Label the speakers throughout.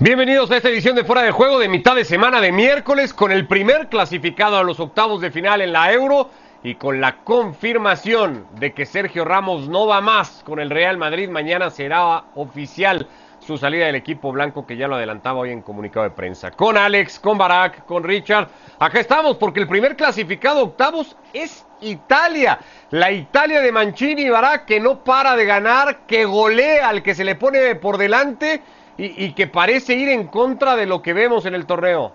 Speaker 1: Bienvenidos a esta edición de Fuera de Juego de mitad de semana de miércoles con el primer clasificado a los octavos de final en la Euro y con la confirmación de que Sergio Ramos no va más con el Real Madrid. Mañana será oficial su salida del equipo blanco que ya lo adelantaba hoy en comunicado de prensa. Con Alex, con Barack, con Richard. Acá estamos porque el primer clasificado octavos es Italia. La Italia de Mancini y Barack que no para de ganar, que golea al que se le pone por delante y, que parece ir en contra de lo que vemos en el torneo.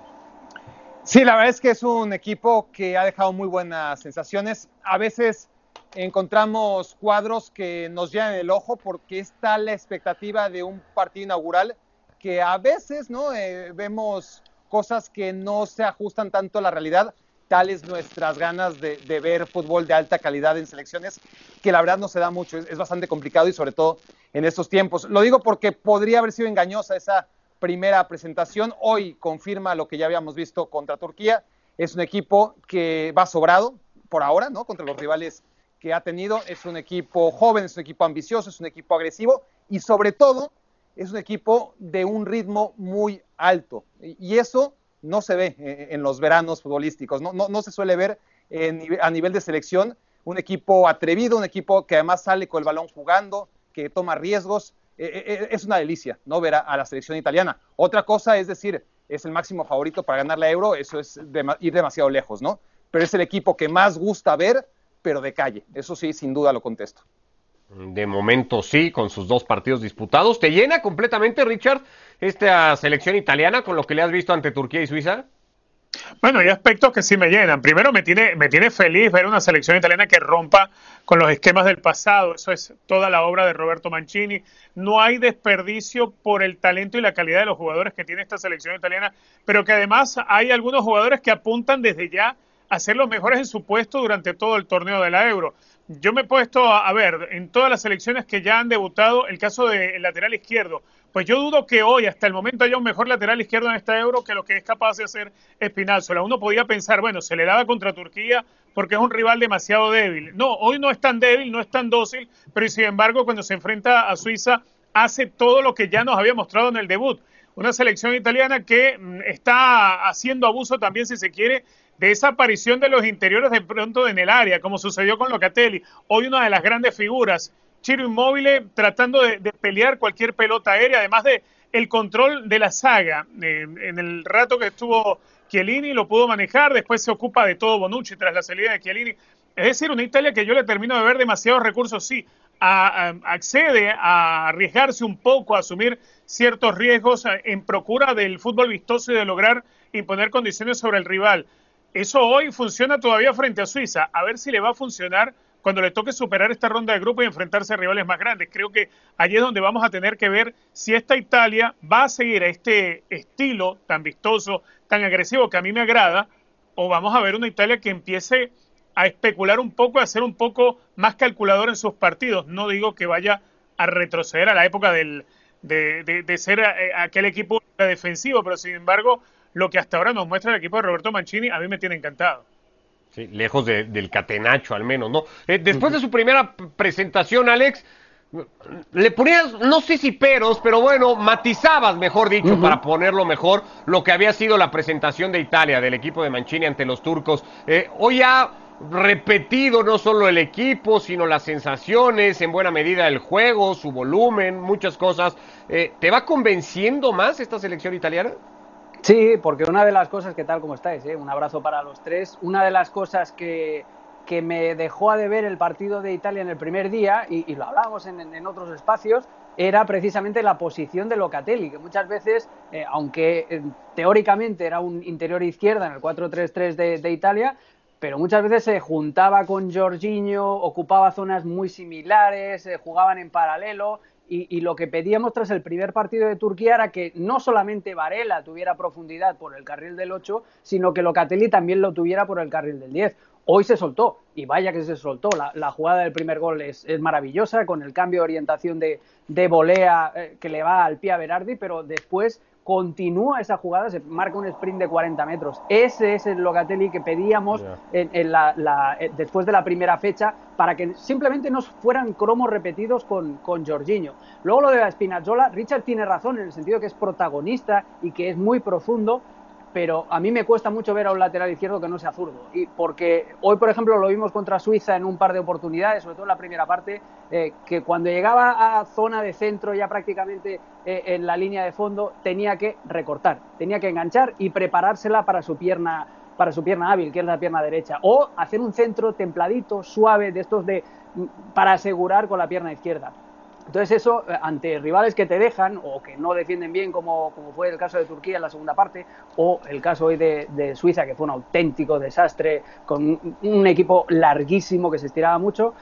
Speaker 2: Sí, la verdad es que es un equipo que ha dejado muy buenas sensaciones. A veces encontramos cuadros que nos llenan el ojo porque está la expectativa de un partido inaugural que a veces no eh, vemos cosas que no se ajustan tanto a la realidad tales nuestras ganas de, ver fútbol de alta calidad en selecciones, que la verdad no se da mucho, es, bastante complicado y sobre todo en estos tiempos. Lo digo porque podría haber sido engañosa esa primera presentación, hoy confirma lo que ya habíamos visto contra Turquía, es un equipo que va sobrado por ahora, ¿no? Contra los rivales que ha tenido, es un equipo joven, es un equipo ambicioso, es un equipo agresivo y sobre todo es un equipo de un ritmo muy alto. Y eso no se ve eh, en los veranos futbolísticos, no, no, se suele ver a nivel de selección un equipo atrevido, un equipo que además sale con el balón jugando, que toma riesgos. Eh, eh, es una delicia no ver a, la selección italiana. Otra cosa es decir, es el máximo favorito para ganar la Euro, eso es ir demasiado lejos, ¿no? Pero es el equipo que más gusta ver, pero de calle. Eso sí, sin duda lo contesto.
Speaker 1: De momento sí, con sus dos partidos disputados. ¿Te llena completamente, Richard, esta selección italiana con lo que le has visto ante Turquía y Suiza?
Speaker 3: Bueno, hay aspectos que sí me llenan. Primero, me tiene, me tiene feliz ver una selección italiana que rompa con los esquemas del pasado. Eso es toda la obra de Roberto Mancini. No hay desperdicio por el talento y la calidad de los jugadores que tiene esta selección italiana, pero que además hay algunos jugadores que apuntan desde ya a ser los mejores en su puesto durante todo el torneo de la Euro. Yo me he puesto a, ver en todas las selecciones que ya han debutado el caso del lateral izquierdo. Pues yo dudo que hoy, hasta el momento, haya un mejor lateral izquierdo en esta Euro que lo que es capaz de hacer Espinazzola. Uno podía pensar, bueno, se le daba contra Turquía porque es un rival demasiado débil. No, hoy no es tan débil, no es tan dócil, pero sin embargo, cuando se enfrenta a Suiza, hace todo lo que ya nos había mostrado en el debut. Una selección italiana que mm, está haciendo abuso también, si se quiere, de esa aparición de los interiores de pronto en el área, como sucedió con Locatelli. Hoy una de las grandes figuras, Chiro Inmóvil tratando de, pelear cualquier pelota aérea, además de el control de la saga. en el rato que estuvo Chiellini lo pudo manejar, después se ocupa de todo Bonucci tras la salida de Chiellini. Es decir, una Italia que yo le termino de ver demasiados recursos, sí, accede a arriesgarse un poco, a asumir ciertos riesgos en procura del fútbol vistoso y de lograr imponer condiciones sobre el rival. Eso hoy funciona todavía frente a Suiza. A ver si le va a funcionar cuando le toque superar esta ronda de grupo y enfrentarse a rivales más grandes. Creo que allí es donde vamos a tener que ver si esta Italia va a seguir a este estilo tan vistoso, tan agresivo que a mí me agrada, o vamos a ver una Italia que empiece a especular un poco, a ser un poco más calculador en sus partidos. No digo que vaya a retroceder a la época del, de, de ser eh, aquel equipo defensivo, pero sin embargo lo que hasta ahora nos muestra el equipo de Roberto Mancini, a mí me tiene encantado.
Speaker 1: Sí, lejos del catenacho al menos, ¿no? Eh, después de su primera presentación, Alex, le ponías, no sé si peros, pero bueno, matizabas, mejor dicho, para ponerlo mejor, lo que había sido la presentación de Italia, del equipo de Mancini ante los turcos. Eh, hoy ha repetido no solo el equipo, sino las sensaciones, en buena medida el juego, su volumen, muchas cosas. Eh, ¿Te va convenciendo más esta selección italiana?
Speaker 4: Sí, porque una de las cosas, que tal como estáis? Eh? Un abrazo para los tres. Una de las cosas que, que me dejó a deber el partido de Italia en el primer día, y, lo hablábamos en, otros espacios, era precisamente la posición de Locatelli, que muchas veces, eh, aunque eh, teóricamente era un interior izquierda en el 4-3-3 de, de, Italia, pero muchas veces se juntaba con Jorginho, ocupaba zonas muy similares, jugaban en paralelo, y, lo que pedíamos tras el primer partido de Turquía era que no solamente Varela tuviera profundidad por el carril del 8, sino que Locatelli también lo tuviera por el carril del 10. Hoy se soltó, y vaya que se soltó. La, jugada del primer gol es, maravillosa, con el cambio de orientación de, de volea eh, que le va al pie a Berardi, pero después continúa esa jugada, se marca un sprint de 40 metros. Ese es el Locatelli que pedíamos en, la, eh, después de la primera fecha para que simplemente no fueran cromos repetidos con, con Jorginho. Luego lo de la Spinazzola, Richard tiene razón en el sentido que es protagonista y que es muy profundo, pero a mí me cuesta mucho ver a un lateral izquierdo que no sea zurdo. Y porque hoy, por ejemplo, lo vimos contra Suiza en un par de oportunidades, sobre todo en la primera parte, eh, que cuando llegaba a zona de centro, ya prácticamente eh, en la línea de fondo, tenía que recortar, tenía que enganchar y preparársela para su pierna para su pierna hábil, que es la pierna derecha, o hacer un centro templadito, suave, de estos de para asegurar con la pierna izquierda. Entonces eso, eh, ante rivales que te dejan o que no defienden bien, como, como fue el caso de Turquía en la segunda parte, o el caso hoy de, Suiza, que fue un auténtico desastre, con un, equipo larguísimo que se estiraba mucho,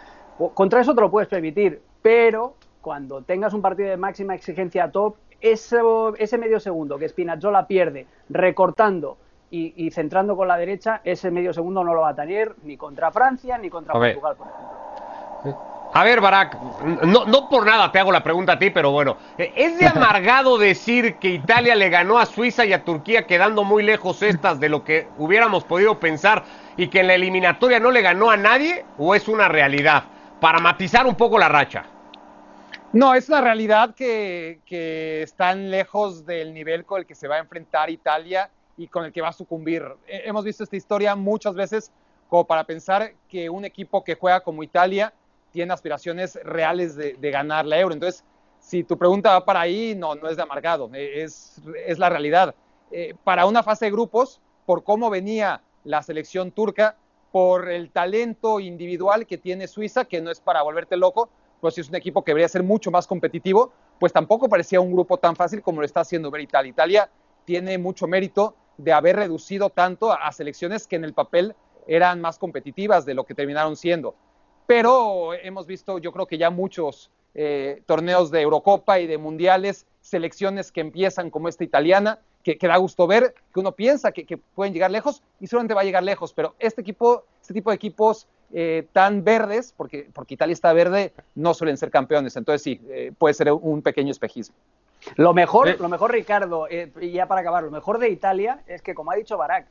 Speaker 4: contra eso te lo puedes permitir, pero cuando tengas un partido de máxima exigencia top, ese, ese medio segundo que Spinazzola pierde recortando y, centrando con la derecha, ese medio segundo no lo va a tener ni contra Francia ni contra Portugal, por ejemplo.
Speaker 1: A ver, Barak, no, no por nada te hago la pregunta a ti, pero bueno, ¿es de amargado decir que Italia le ganó a Suiza y a Turquía quedando muy lejos estas de lo que hubiéramos podido pensar y que en la eliminatoria no le ganó a nadie? ¿O es una realidad? Para matizar un poco la racha.
Speaker 2: No, es una realidad que, que están lejos del nivel con el que se va a enfrentar Italia y con el que va a sucumbir. Hemos visto esta historia muchas veces como para pensar que un equipo que juega como Italia tiene aspiraciones reales de, ganar la euro. Entonces, si tu pregunta va para ahí, no, no es de amargado, eh, es, es la realidad. Eh, para una fase de grupos, por cómo venía la selección turca, por el talento individual que tiene Suiza, que no es para volverte loco, pues si es un equipo que debería ser mucho más competitivo, pues tampoco parecía un grupo tan fácil como lo está haciendo ver Italia. Italia tiene mucho mérito de haber reducido tanto a selecciones que en el papel eran más competitivas de lo que terminaron siendo pero hemos visto yo creo que ya muchos eh, torneos de Eurocopa y de Mundiales, selecciones que empiezan como esta italiana, que, da gusto ver, que uno piensa que, pueden llegar lejos y solamente va a llegar lejos, pero este equipo, este tipo de equipos eh, tan verdes, porque, porque Italia está verde, no suelen ser campeones, entonces sí, eh, puede ser un pequeño espejismo.
Speaker 4: Lo mejor, lo mejor Ricardo, y ya para acabar, lo mejor de Italia es que, como ha dicho Barak,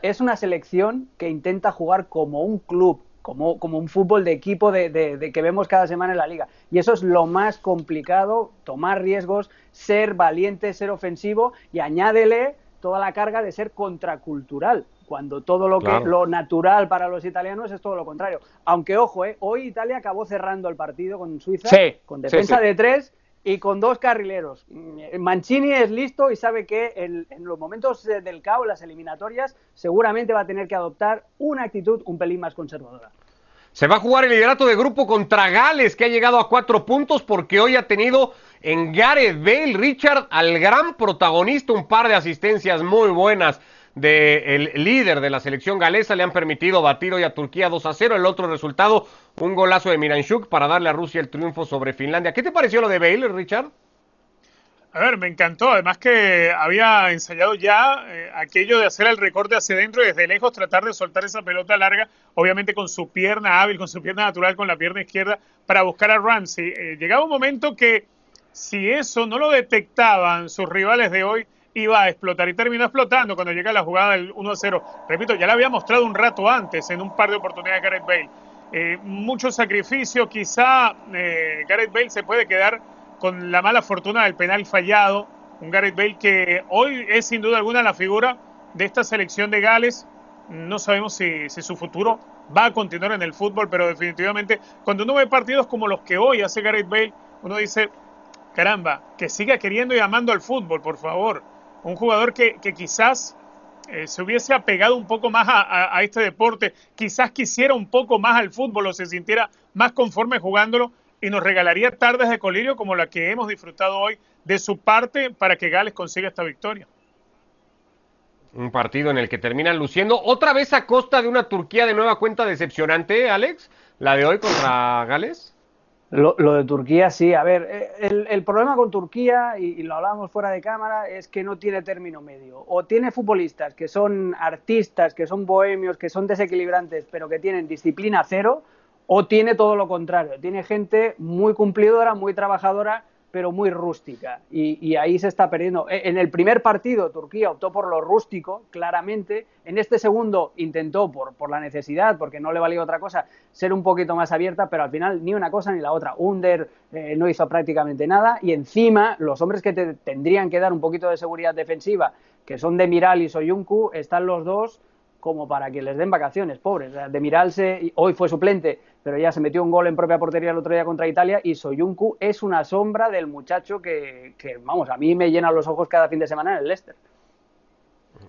Speaker 4: es una selección que intenta jugar como un club, como, como un fútbol de equipo de, que vemos cada semana en la liga. Y eso es lo más complicado, tomar riesgos, ser valiente, ser ofensivo y añádele toda la carga de ser contracultural, cuando todo lo que lo natural para los italianos es todo lo contrario. Aunque ojo, eh, hoy Italia acabó cerrando el partido con Suiza con defensa de tres y con dos carrileros. Mancini es listo y sabe que en, los momentos del caos, las eliminatorias, seguramente va a tener que adoptar una actitud un pelín más conservadora.
Speaker 1: Se va a jugar el liderato de grupo contra Gales, que ha llegado a cuatro puntos porque hoy ha tenido en Gareth Bale, Richard, al gran protagonista, un par de asistencias muy buenas del líder de la selección galesa. Le han permitido batir hoy a Turquía 2 a 0. El otro resultado, un golazo de Miranchuk para darle a Rusia el triunfo sobre Finlandia. ¿Qué te pareció lo de Bale, Richard?
Speaker 3: A ver, me encantó. Además que había ensayado ya eh, aquello de hacer el recorte hacia adentro y desde lejos tratar de soltar esa pelota larga, obviamente con su pierna hábil, con su pierna natural, con la pierna izquierda, para buscar a Ramsey. Eh, llegaba un momento que si eso no lo detectaban sus rivales de hoy, iba a explotar y terminó explotando cuando llega la jugada del 1-0. Repito, ya la había mostrado un rato antes en un par de oportunidades Gareth Bale. Eh, mucho sacrificio, quizá eh, Gareth Bale se puede quedar con la mala fortuna del penal fallado. Un Gareth Bale que hoy es sin duda alguna la figura de esta selección de Gales. No sabemos si, si su futuro va a continuar en el fútbol, pero definitivamente cuando uno ve partidos como los que hoy hace Gareth Bale, uno dice, caramba, que siga queriendo y amando al fútbol, por favor un jugador que, quizás eh, se hubiese apegado un poco más a, este deporte, quizás quisiera un poco más al fútbol o se sintiera más conforme jugándolo y nos regalaría tardes de colirio como la que hemos disfrutado hoy de su parte para que Gales consiga esta victoria.
Speaker 1: Un partido en el que terminan luciendo otra vez a costa de una Turquía de nueva cuenta decepcionante, Alex, la de hoy contra Gales.
Speaker 4: Lo, de Turquía, sí. A ver, eh, el, problema con Turquía, y, lo hablábamos fuera de cámara, es que no tiene término medio. O tiene futbolistas que son artistas, que son bohemios, que son desequilibrantes, pero que tienen disciplina cero, o tiene todo lo contrario. Tiene gente muy cumplidora, muy trabajadora, pero muy rústica. Y, ahí se está perdiendo. E, en el primer partido, Turquía optó por lo rústico, claramente. En este segundo intentó, por, por la necesidad, porque no le valía otra cosa, ser un poquito más abierta, pero al final ni una cosa ni la otra. Under eh, no hizo prácticamente nada. Y encima, los hombres que te tendrían que dar un poquito de seguridad defensiva, que son de Miral y Soyuncu, están los dos como para que les den vacaciones, pobres. De Miralse, hoy fue suplente, pero ya se metió un gol en propia portería el otro día contra Italia y Soyuncu es una sombra del muchacho que, que, vamos, a mí me llena los ojos cada fin de semana en el Leicester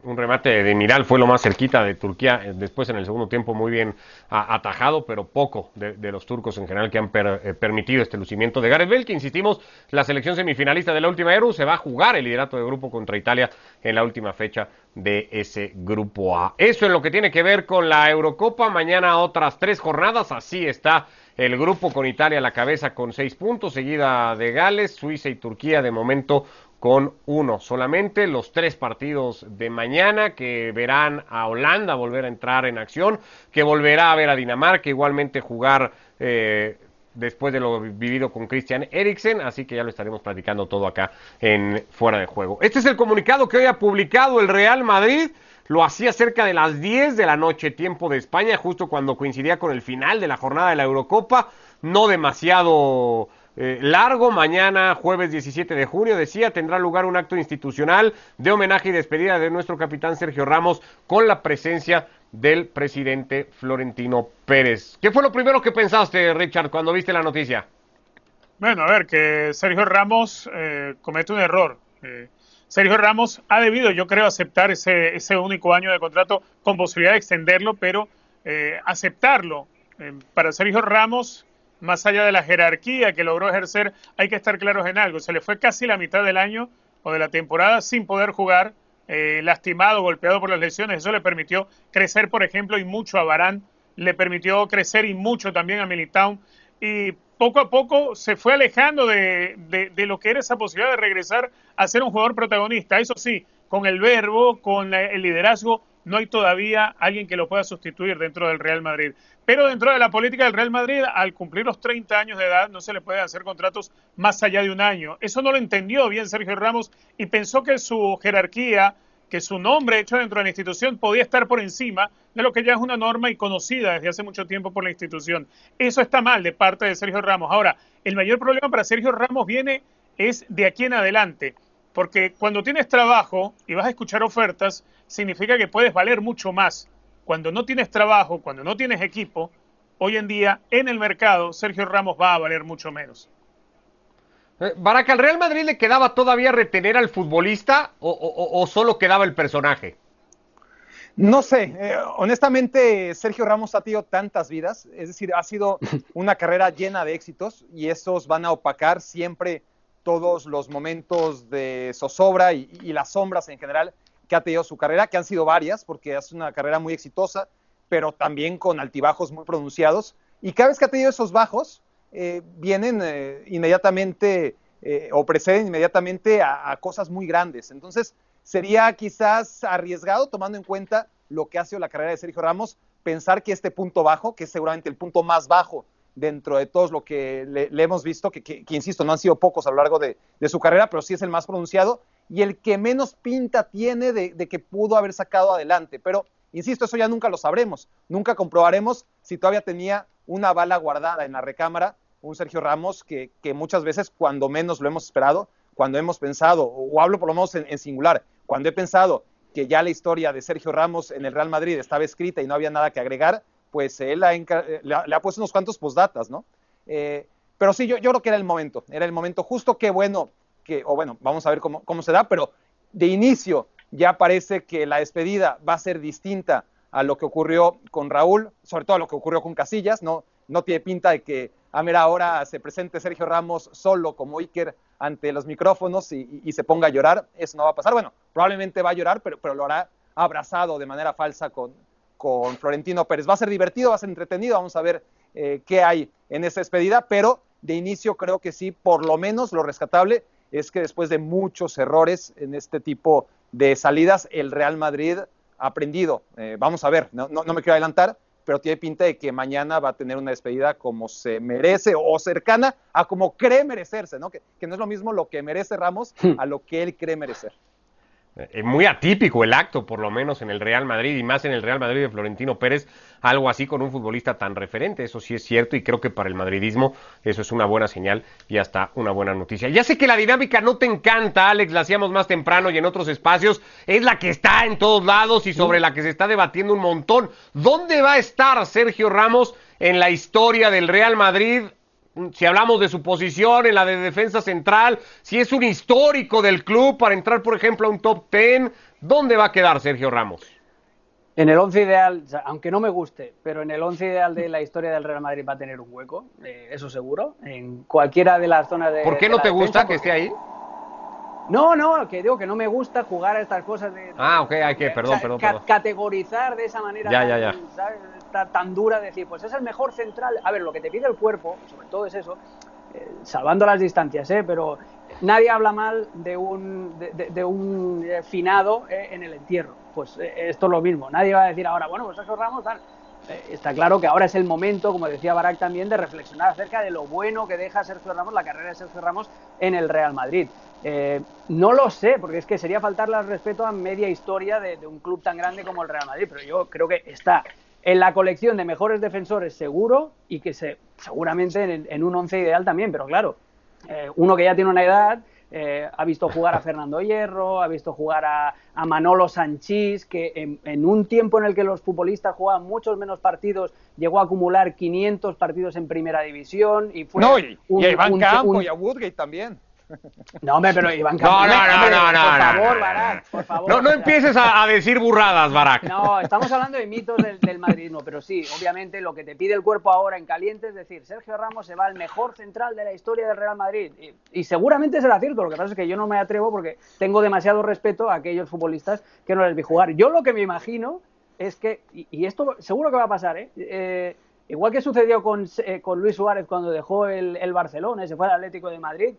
Speaker 1: un remate de Miral fue lo más cerquita de Turquía, eh, después en el segundo tiempo muy bien atajado, pero poco de, los turcos en general que han eh, permitido este lucimiento de Gareth Bale, que insistimos, la selección semifinalista de la última Euro se va a jugar el liderato de grupo contra Italia en la última fecha de ese grupo A. Eso en lo que tiene que ver con la Eurocopa, mañana otras tres jornadas, así está el grupo con Italia a la cabeza con seis puntos, seguida de Gales, Suiza y Turquía de momento con uno solamente. Los tres partidos de mañana que verán a Holanda volver a entrar en acción, que volverá a ver a Dinamarca igualmente jugar eh, después de lo vivido con Christian Eriksen, así que ya lo estaremos platicando todo acá en Fuera de Juego. Este es el comunicado que hoy ha publicado el Real Madrid. Lo hacía cerca de las 10 de la noche, tiempo de España, justo cuando coincidía con el final de la jornada de la Eurocopa. No demasiado eh, largo. Mañana, jueves 17 de junio, decía, tendrá lugar un acto institucional de homenaje y despedida de nuestro capitán Sergio Ramos con la presencia del presidente Florentino Pérez. ¿Qué fue lo primero que pensaste, Richard, cuando viste la noticia?
Speaker 3: Bueno, a ver, que Sergio Ramos eh, comete un error. Eh, Sergio Ramos ha debido, yo creo, aceptar ese, ese único año de contrato con posibilidad de extenderlo, pero aceptarlo. para Sergio Ramos, más allá de la jerarquía que logró ejercer, hay que estar claros en algo. Se le fue casi la mitad del año o de la temporada sin poder jugar, eh, lastimado, golpeado por las lesiones. Eso le permitió crecer, por ejemplo, y mucho a Barán, le permitió crecer y mucho también a Militown. Y poco a poco se fue alejando de, de, lo que era esa posibilidad de regresar a ser un jugador protagonista. Eso sí, con el verbo, con el liderazgo, no hay todavía alguien que lo pueda sustituir dentro del Real Madrid. Pero dentro de la política del Real Madrid, al cumplir los 30 años de edad, no se le puede hacer contratos más allá de un año. Eso no lo entendió bien Sergio Ramos y pensó que su jerarquía, que su nombre hecho dentro de la institución podía estar por encima de lo que ya es una norma y conocida desde hace mucho tiempo por la institución. Eso está mal de parte de Sergio Ramos. Ahora, el mayor problema para Sergio Ramos viene es de aquí en adelante. Porque cuando tienes trabajo y vas a escuchar ofertas, significa que puedes valer mucho más. Cuando no tienes trabajo, cuando no tienes equipo, hoy en día en el mercado Sergio Ramos va a valer mucho menos.
Speaker 1: Eh, Baraca, ¿al Real Madrid le quedaba todavía retener al futbolista o, solo quedaba el personaje?
Speaker 2: No sé, eh, honestamente Sergio Ramos ha tenido tantas vidas, es decir, ha sido una carrera llena de éxitos y esos van a opacar siempre todos los momentos de zozobra y, las sombras en general que ha tenido su carrera, que han sido varias, porque es una carrera muy exitosa, pero también con altibajos muy pronunciados. Y cada vez que ha tenido esos bajos, eh, vienen eh, inmediatamente eh, o preceden inmediatamente a, a, cosas muy grandes. Entonces, sería quizás arriesgado, tomando en cuenta lo que ha sido la carrera de Sergio Ramos, pensar que este punto bajo, que es seguramente el punto más bajo dentro de todos lo que le, hemos visto, que, insisto, no han sido pocos a lo largo de, su carrera, pero sí es el más pronunciado y el que menos pinta tiene de, que pudo haber sacado adelante. Pero, insisto, eso ya nunca lo sabremos, nunca comprobaremos si todavía tenía una bala guardada en la recámara, un Sergio Ramos que, muchas veces, cuando menos lo hemos esperado, cuando hemos pensado, o hablo por lo menos en singular, cuando he pensado que ya la historia de Sergio Ramos en el Real Madrid estaba escrita y no había nada que agregar, pues él le, ha, puesto unos cuantos postdatas, ¿no? Eh, pero sí, yo, yo creo que era el momento, era el momento. Justo, qué bueno, que, o bueno, vamos a ver cómo, cómo se da, pero de inicio ya parece que la despedida va a ser distinta a lo que ocurrió con Raúl, sobre todo a lo que ocurrió con Casillas, no, no tiene pinta de que a mera hora se presente Sergio Ramos solo como Iker ante los micrófonos y, se ponga a llorar, eso no va a pasar, bueno, probablemente va a llorar, pero, pero lo hará abrazado de manera falsa con, con Florentino Pérez. Va a ser divertido, va a ser entretenido, vamos a ver eh, qué hay en esa despedida, pero de inicio creo que sí, por lo menos lo rescatable es que después de muchos errores en este tipo de salidas, el Real Madrid ha aprendido. Eh, vamos a ver, no, no, me quiero adelantar, pero tiene pinta de que mañana va a tener una despedida como se merece o cercana a como cree merecerse, ¿no? Que, que no es lo mismo lo que merece Ramos hmm. a lo que él cree merecer.
Speaker 1: Es eh, muy atípico el acto, por lo menos en el Real Madrid y más en el Real Madrid de Florentino Pérez, algo así con un futbolista tan referente. Eso sí es cierto y creo que para el madridismo eso es una buena señal y hasta una buena noticia. Ya sé que la dinámica no te encanta, Alex, la hacíamos más temprano y en otros espacios. Es la que está en todos lados y sobre la que se está debatiendo un montón. ¿Dónde va a estar Sergio Ramos en la historia del Real Madrid si hablamos de su posición en la de defensa central, si es un histórico del club para entrar, por ejemplo, a un top 10, ¿dónde va a quedar Sergio Ramos?
Speaker 4: En el 11 ideal, aunque no me guste, pero en el 11 ideal de la historia del Real Madrid va a tener un hueco, eh, eso seguro, en cualquiera de las zonas de.
Speaker 1: ¿Por qué no te gusta que esté ahí?
Speaker 4: No, no, que digo que no me gusta jugar a estas cosas de.
Speaker 1: Ah, ok, hay que, perdón, perdón,
Speaker 4: Categorizar de esa manera tan, dura, decir, pues es el mejor central. A ver, lo que te pide el cuerpo, sobre todo es eso, eh, salvando las distancias, ¿eh? Pero nadie habla mal de un, de, un eh, finado eh, en el entierro. Pues esto es lo mismo. Nadie va a decir ahora, bueno, pues eso Ramos, está claro que ahora es el momento, como decía Barak también, de reflexionar acerca de lo bueno que deja Sergio Ramos, la carrera de Sergio Ramos en el Real Madrid. No lo sé, porque es que sería faltarle al respeto a media historia de, un club tan grande como el Real Madrid, pero yo creo que está en la colección de mejores defensores seguro y que se, seguramente en, un once ideal también, pero claro, eh, uno que ya tiene una edad, eh, ha visto jugar a Fernando Hierro, ha visto jugar a, Manolo Sanchís, que en, un tiempo en el que los futbolistas jugaban muchos menos partidos, llegó a acumular 500 partidos en primera división y fue...
Speaker 2: No, y, a Iván Campo y a Woodgate también.
Speaker 4: No, hombre, pero Iván
Speaker 1: No, no, no, no, no, por favor, Barak, por favor. No, no empieces a, decir burradas, Barak.
Speaker 4: No, estamos hablando de mitos del, del, madridismo, pero sí, obviamente lo que te pide el cuerpo ahora en caliente es decir, Sergio Ramos se va al mejor central de la historia del Real Madrid. Y, seguramente será cierto, lo que pasa es que yo no me atrevo porque tengo demasiado respeto a aquellos futbolistas que no les vi jugar. Yo lo que me imagino es que, y, esto seguro que va a pasar, ¿eh? eh igual que sucedió con, eh, con Luis Suárez cuando dejó el, el Barcelona y se fue al Atlético de Madrid,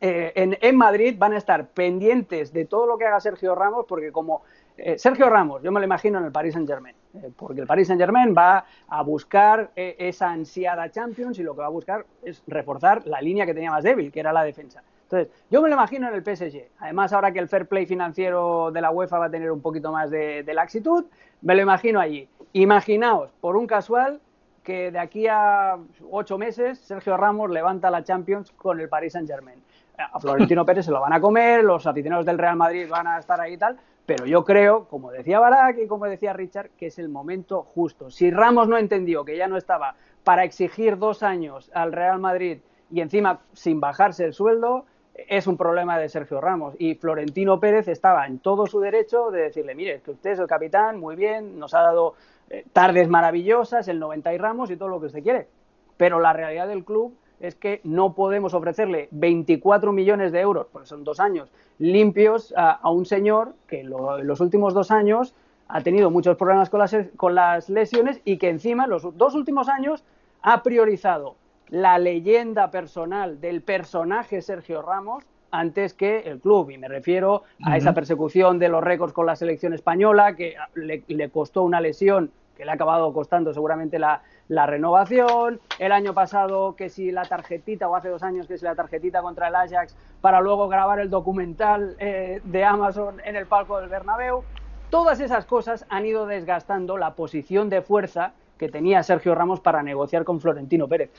Speaker 4: eh, en, Madrid van a estar pendientes de todo lo que haga Sergio Ramos, porque como eh, Sergio Ramos, yo me lo imagino en el Paris Saint Germain, eh, porque el Paris Saint Germain va a buscar esa ansiada Champions y lo que va a buscar es reforzar la línea que tenía más débil, que era la defensa. Entonces, yo me lo imagino en el PSG. Además, ahora que el fair play financiero de la UEFA va a tener un poquito más de laxitud, me lo imagino allí. Imaginaos, por un casual, que de aquí a ocho meses Sergio Ramos levanta la Champions con el Paris Saint Germain a Florentino Pérez se lo van a comer, los aficionados del Real Madrid van a estar ahí y tal, pero yo creo, como decía Barak y como decía Richard, que es el momento justo. Si Ramos no entendió que ya no estaba para exigir dos años al Real Madrid y encima sin bajarse el sueldo, es un problema de Sergio Ramos. Y Florentino Pérez estaba en todo su derecho de decirle, mire, que usted es el capitán, muy bien, nos ha dado eh, tardes maravillosas, el 90 y Ramos y todo lo que usted quiere. Pero la realidad del club es que no podemos ofrecerle 24 millones de euros, porque son dos años, limpios a, un señor que en los últimos dos años ha tenido muchos problemas con las, con las lesiones y que encima en los dos últimos años ha priorizado la leyenda personal del personaje Sergio Ramos antes que el club. Y me refiero a esa persecución de los récords con la selección española, que le costó una lesión que le ha acabado costando seguramente la, renovación, el año pasado que si la tarjetita, o hace dos años que si la tarjetita contra el Ajax, para luego grabar el documental eh, de Amazon en el palco del Bernabéu. Todas esas cosas han ido desgastando la posición de fuerza que tenía Sergio Ramos para negociar con Florentino Pérez.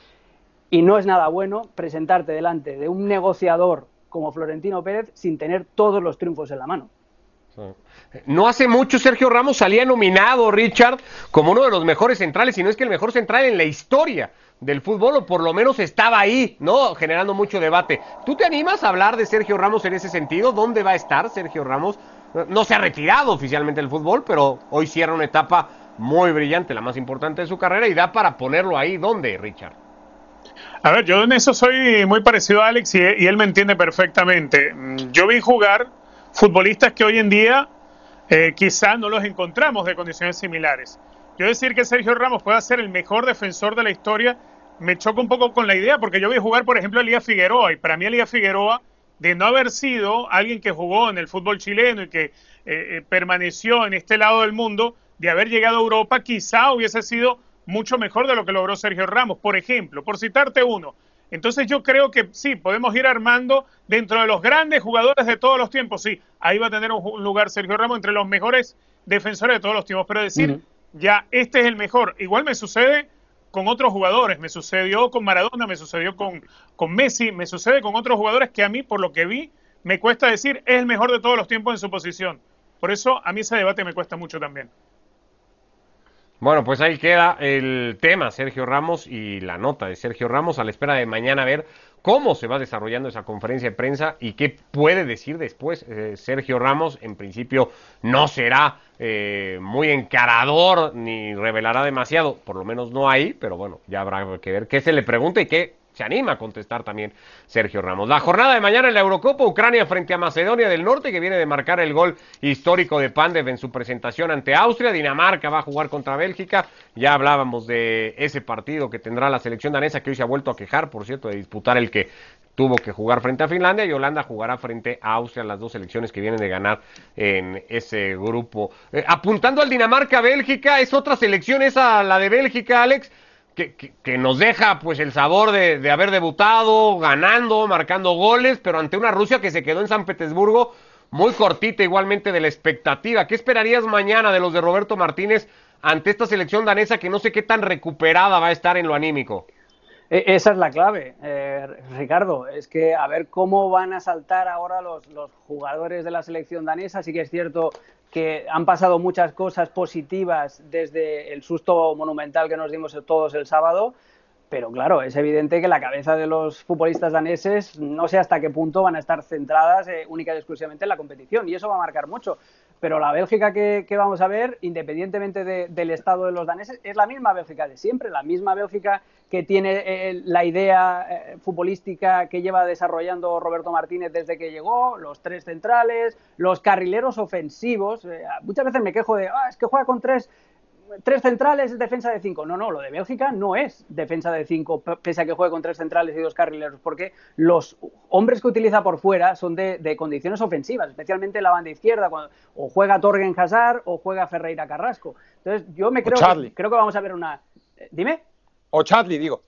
Speaker 4: Y no es nada bueno presentarte delante de un negociador como Florentino Pérez sin tener todos los triunfos en la mano.
Speaker 1: No hace mucho Sergio Ramos salía nominado, Richard, como uno de los mejores centrales, y no es que el mejor central en la historia del fútbol, o por lo menos estaba ahí, ¿no? Generando mucho debate. ¿Tú te animas a hablar de Sergio Ramos en ese sentido? ¿Dónde va a estar Sergio Ramos? No se ha retirado oficialmente del fútbol, pero hoy cierra una etapa muy brillante, la más importante de su carrera, y da para ponerlo ahí. ¿Dónde, Richard?
Speaker 3: A ver, yo en eso soy muy parecido a Alex y, y él me entiende perfectamente. Yo vi jugar futbolistas que hoy en día eh, quizá no los encontramos de condiciones similares. Yo decir que Sergio Ramos pueda ser el mejor defensor de la historia me choca un poco con la idea, porque yo vi jugar, por ejemplo, a Elías Figueroa, y para mí Elías Figueroa, de no haber sido alguien que jugó en el fútbol chileno y que eh, eh, permaneció en este lado del mundo, de haber llegado a Europa, quizá hubiese sido mucho mejor de lo que logró Sergio Ramos, por ejemplo, por citarte uno. Entonces yo creo que sí, podemos ir armando dentro de los grandes jugadores de todos los tiempos, sí, ahí va a tener un lugar Sergio Ramos entre los mejores defensores de todos los tiempos, pero decir, ya este es el mejor, igual me sucede con otros jugadores, me sucedió con Maradona, me sucedió con, con Messi, me sucede con otros jugadores que a mí, por lo que vi, me cuesta decir es el mejor de todos los tiempos en su posición. Por eso a mí ese debate me cuesta mucho también.
Speaker 1: Bueno, pues ahí queda el tema, Sergio Ramos y la nota de Sergio Ramos a la espera de mañana ver cómo se va desarrollando esa conferencia de prensa y qué puede decir después eh, Sergio Ramos. En principio no será eh, muy encarador ni revelará demasiado, por lo menos no ahí, pero bueno, ya habrá que ver qué se le pregunta y qué se anima a contestar también Sergio Ramos. La jornada de mañana en la Eurocopa, Ucrania frente a Macedonia del Norte, que viene de marcar el gol histórico de Pandev en su presentación ante Austria. Dinamarca va a jugar contra Bélgica. Ya hablábamos de ese partido que tendrá la selección danesa, que hoy se ha vuelto a quejar, por cierto, de disputar el que tuvo que jugar frente a Finlandia y Holanda jugará frente a Austria, las dos selecciones que vienen de ganar en ese grupo. Eh, apuntando al Dinamarca-Bélgica, es otra selección esa, la de Bélgica, Alex que, nos deja pues el sabor de, haber debutado, ganando, marcando goles, pero ante una Rusia que se quedó en San Petersburgo muy cortita igualmente de la expectativa. ¿Qué esperarías mañana de los de Roberto Martínez ante esta selección danesa que no sé qué tan recuperada va a estar en lo anímico?
Speaker 4: E, esa es la clave, eh, Ricardo. Es que a ver cómo van a saltar ahora los, los, jugadores de la selección danesa. Sí que es cierto que han pasado muchas cosas positivas desde el susto monumental que nos dimos todos el sábado, pero claro, es evidente que la cabeza de los futbolistas daneses no sé hasta qué punto van a estar centradas eh, única y exclusivamente en la competición y eso va a marcar mucho. Pero la Bélgica que, vamos a ver, independientemente del estado de los daneses, es la misma Bélgica de siempre, la misma Bélgica que tiene eh, la idea eh, futbolística que lleva desarrollando Roberto Martínez desde que llegó, los tres centrales, los carrileros ofensivos. Eh, muchas veces me quejo de, ah, es que juega con tres tres centrales es defensa de cinco. No, no, lo de Bélgica no es defensa de cinco, pese a que juegue con tres centrales y dos carrileros, porque los hombres que utiliza por fuera son de, condiciones ofensivas, especialmente la banda izquierda, cuando o juega Torgen Hazard o juega Ferreira Carrasco. Entonces, yo me creo, que, creo que vamos a ver una. Eh, dime.
Speaker 2: O Charlie, digo.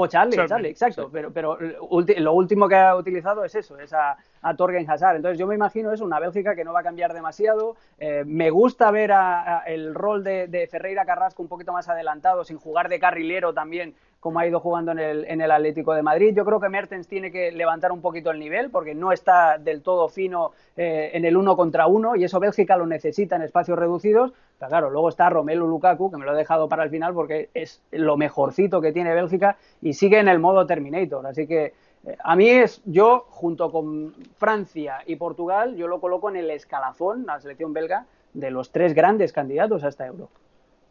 Speaker 4: O Charlie, Charlie, exacto. Pero, pero lo último que ha utilizado es eso, es a, a Torgen Hazard. Entonces yo me imagino es una Bélgica que no va a cambiar demasiado. Eh, me gusta ver a, el rol de, Ferreira Carrasco un poquito más adelantado, sin jugar de carrilero también, como ha ido jugando en el, en el Atlético de Madrid. Yo creo que Mertens tiene que levantar un poquito el nivel porque no está del todo fino eh, en el uno contra uno y eso Bélgica lo necesita en espacios reducidos. Pero claro, luego está Romelu Lukaku, que me lo he dejado para el final porque es lo mejorcito que tiene Bélgica y sigue en el modo Terminator. Así que a mí es, yo junto con Francia y Portugal, yo lo coloco en el escalafón, la selección belga, de los tres grandes candidatos a esta Euro.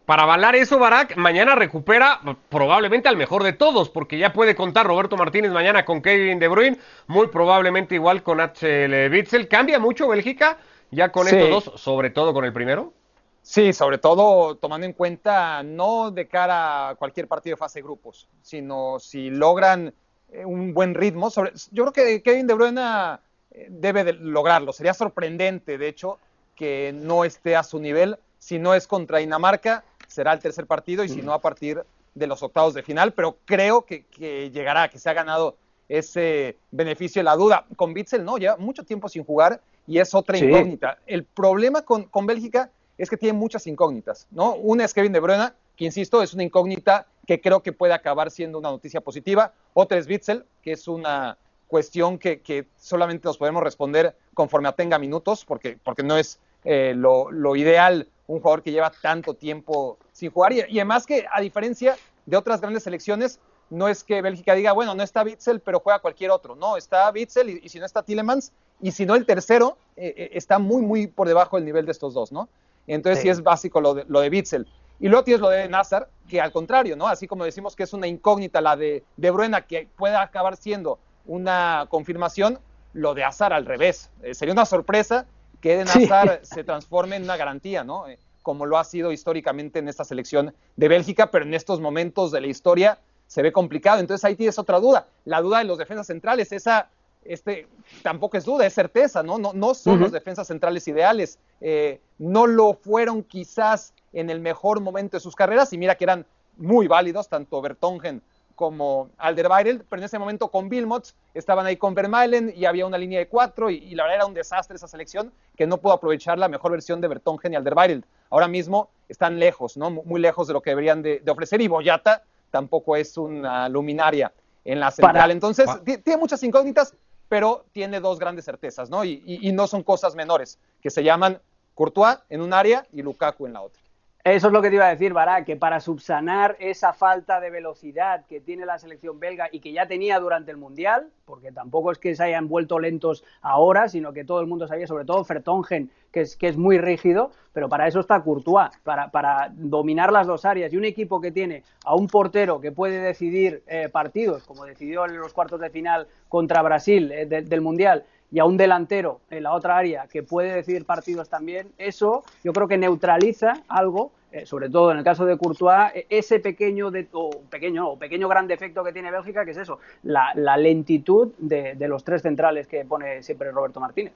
Speaker 1: Para avalar eso, Barak, mañana recupera probablemente al mejor de todos, porque ya puede contar Roberto Martínez mañana con Kevin De Bruyne, muy probablemente igual con H. Witzel. ¿Cambia mucho Bélgica ya con estos dos, sobre todo con el primero?
Speaker 2: Sí, sobre todo tomando en cuenta no de cara a cualquier partido de fase de grupos, sino si logran eh, un buen ritmo. Sobre, yo creo que Kevin De Bruyne eh, debe de lograrlo. Sería sorprendente, de hecho, que no esté a su nivel. Si no es contra Dinamarca, será el tercer partido y si no a partir de los octavos de final, pero creo que, llegará, que se ha ganado ese beneficio de la duda. Con Bitzel no, lleva mucho tiempo sin jugar y es otra incógnita. El problema con, con, Bélgica es que tiene muchas incógnitas, ¿no? Una es Kevin De Bruyne, que insisto, es una incógnita que creo que puede acabar siendo una noticia positiva. Otra es Witzel, que es una cuestión que, solamente nos podemos responder conforme tenga minutos, porque, porque no es eh, lo, ideal un jugador que lleva tanto tiempo sin jugar. Y, además que, a diferencia de otras grandes selecciones, no es que Bélgica diga, bueno, no está Witzel, pero juega cualquier otro. No, está Witzel y, si no está Tillemans, y si no el tercero, eh, eh, está muy, muy por debajo del nivel de estos dos, ¿no? Entonces sí, es básico lo de, lo de Witzel. Y luego tienes lo de Nazar, que al contrario, ¿no? Así como decimos que es una incógnita la de, de Bruena, que puede acabar siendo una confirmación, lo de Azar al revés. Eh, sería una sorpresa que Eden Hazard se transforme en una garantía, ¿no? Eh, como lo ha sido históricamente en esta selección de Bélgica, pero en estos momentos de la historia se ve complicado. Entonces ahí tienes otra duda, la duda de los defensas centrales, esa este, tampoco es duda, es certeza, ¿no? No, no son los defensas centrales ideales, eh, no lo fueron quizás en el mejor momento de sus carreras, y mira que eran muy válidos, tanto Bertongen como Alderweireld, pero en ese momento con Wilmots estaban ahí con Vermaelen y había una línea de cuatro y, la verdad era un desastre esa selección que no pudo aprovechar la mejor versión de Bertongen y Alderweireld. Ahora mismo están lejos, ¿no? Muy lejos de lo que deberían de, ofrecer y Boyata tampoco es una luminaria en la central. Entonces, tiene muchas incógnitas, pero tiene dos grandes certezas, ¿no? y no son cosas menores, que se llaman Courtois en un área y Lukaku en la otra.
Speaker 4: Eso es lo que te iba a decir, Bará, que para subsanar esa falta de velocidad que tiene la selección belga y que ya tenía durante el Mundial, porque tampoco es que se hayan vuelto lentos ahora, sino que todo el mundo sabía, sobre todo Fertongen, que es, que es muy rígido, pero para eso está Courtois, para, para dominar las dos áreas. Y un equipo que tiene a un portero que puede decidir eh, partidos, como decidió en los cuartos de final contra Brasil eh, del Mundial, y a un delantero en la otra área que puede decidir partidos también, eso yo creo que neutraliza algo, eh, sobre todo en el caso de Courtois, e-, ese pequeño, de, o pequeño, pequeño gran defecto que tiene Bélgica, que es eso, la, lentitud de los tres centrales que pone siempre Roberto Martínez.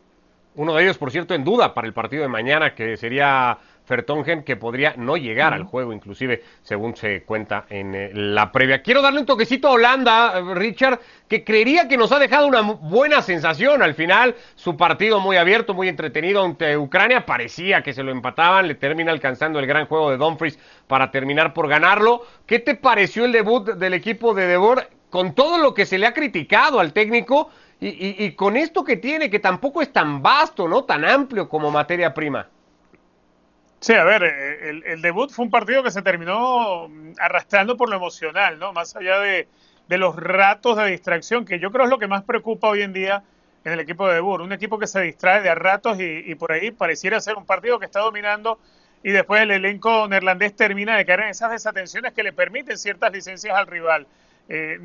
Speaker 1: Uno de ellos, por cierto, en duda para el partido de mañana, que sería Fertongen, que podría no llegar al juego, inclusive, según se cuenta en eh, la previa. Quiero darle un toquecito a Holanda, eh, Richard, que creería que nos ha dejado una buena sensación al final. Su partido muy abierto, muy entretenido ante Ucrania. Parecía que se lo empataban, le termina alcanzando el gran juego de Dumfries para terminar por ganarlo. ¿Qué te pareció el debut del equipo de Debor? Con todo lo que se le ha criticado al técnico y, con esto que tiene, que tampoco es tan vasto, ¿no? Tan amplio como materia prima.
Speaker 3: Sí, a ver, eh, el, debut fue un partido que se terminó arrastrando por lo emocional, ¿no? Más allá de, los ratos de distracción, que yo creo es lo que más preocupa hoy en día en el equipo de debut. Un equipo que se distrae de a ratos y, por ahí pareciera ser un partido que está dominando y después el elenco neerlandés termina de caer en esas desatenciones que le permiten ciertas licencias al rival. Eh,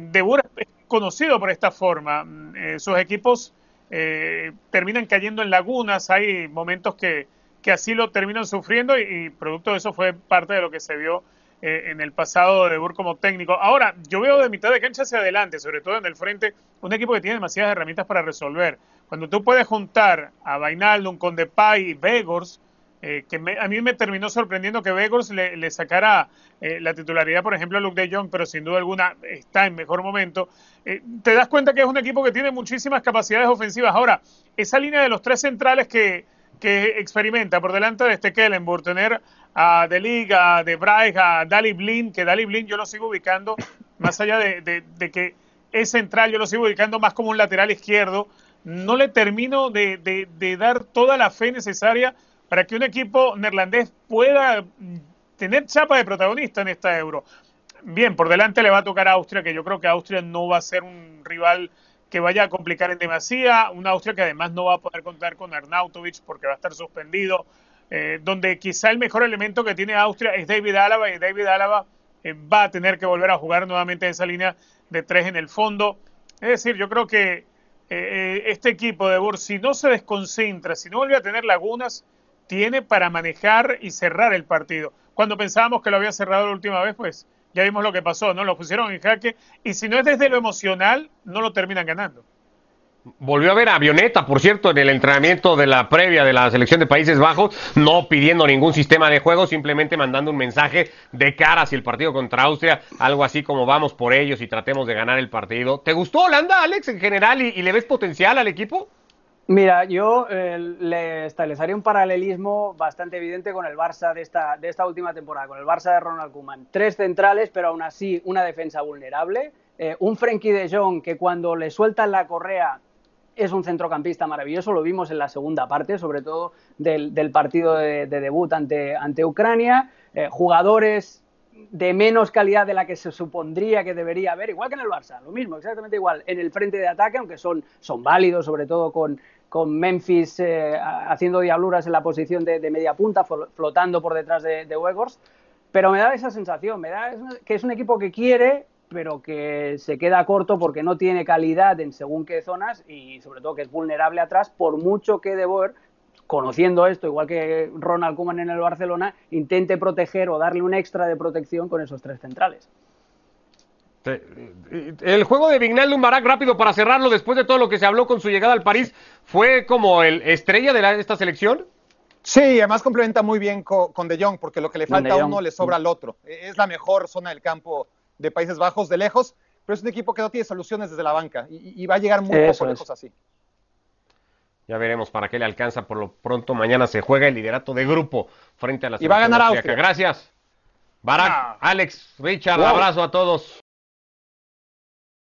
Speaker 3: es conocido por esta forma. Mm, eh, sus equipos eh, terminan cayendo en lagunas, hay momentos que, que así lo terminan sufriendo y, producto de eso fue parte de lo que se vio en el pasado de Debur como técnico. Ahora, yo veo de mitad de cancha hacia adelante, sobre todo en el frente, un equipo que tiene demasiadas herramientas para resolver. Cuando tú puedes juntar a Vainaldum con Depay y Vegors, eh, que a mí me terminó sorprendiendo que Vegors le, sacara eh, la titularidad, por ejemplo, a Luke de Jong, pero sin duda alguna está en mejor momento. Eh, te das cuenta que es un equipo que tiene muchísimas capacidades ofensivas. Ahora, esa línea de los tres centrales que, que experimenta por delante de este Kellenburg, tener a De Liga, De Braig, a Dali Blin, que Dali Blin yo lo sigo ubicando, más allá de, de, que es central, yo lo sigo ubicando más como un lateral izquierdo. No le termino de, de dar toda la fe necesaria para que un equipo neerlandés pueda tener chapa de protagonista en esta Euro. Bien, por delante le va a tocar a Austria, que yo creo que Austria no va a ser un rival que vaya a complicar en demasía, una Austria que además no va a poder contar con Arnautovic porque va a estar suspendido, eh, donde quizá el mejor elemento que tiene Austria es David Álava y David Álava eh, va a tener que volver a jugar nuevamente en esa línea de tres en el fondo. Es decir, yo creo que eh, este equipo de Bur, si no se desconcentra, si no vuelve a tener lagunas, tiene para manejar y cerrar el partido. Cuando pensábamos que lo había cerrado la última vez, pues ya vimos lo que pasó, ¿no? Lo pusieron en jaque y si no es desde lo emocional, no lo terminan ganando.
Speaker 1: Volvió a ver a Avioneta, por cierto, en el entrenamiento de la previa de la selección de Países Bajos, no pidiendo ningún sistema de juego, simplemente mandando un mensaje de cara hacia el partido contra Austria, algo así como vamos por ellos y tratemos de ganar el partido. ¿Te gustó Holanda, Alex, en general, y le ves potencial al equipo?
Speaker 4: Mira, yo eh, le establecería un paralelismo bastante evidente con el Barça de esta, última temporada, con el Barça de Ronald Koeman. Tres centrales, pero aún así una defensa vulnerable. Eh, un Frenkie de Jong que cuando le sueltan la correa es un centrocampista maravilloso, lo vimos en la segunda parte, sobre todo del, partido de, debut ante, Ucrania. Eh, jugadores de menos calidad de la que se supondría que debería haber, igual que en el Barça, lo mismo, exactamente igual, en el frente de ataque, aunque son válidos, sobre todo con, con Memphis eh, haciendo diabluras en la posición de, media punta, flotando por detrás de, de Pero me da esa sensación, me da que es un equipo que quiere, pero que se queda corto porque no tiene calidad en según qué zonas y sobre todo que es vulnerable atrás, por mucho que De Boer, conociendo esto, igual que Ronald Koeman en el Barcelona, intente proteger o darle un extra de protección con esos tres centrales.
Speaker 1: El juego de Vignal Barak, rápido para cerrarlo, después de todo lo que se habló con su llegada al París, ¿fue como el estrella de esta selección?
Speaker 2: Sí, además complementa muy bien con, De Jong, porque lo que le falta a uno le sobra al otro. E, es la mejor zona del campo de Países Bajos de lejos, pero es un equipo que no tiene soluciones desde la banca y, va a llegar muy poco lejos así.
Speaker 1: Ya veremos para qué le alcanza. Por lo pronto, mañana se juega el liderato de grupo frente a la
Speaker 2: Y va a ganar Austria.
Speaker 1: Gracias. Barak, Alex, Richard, abrazo a todos.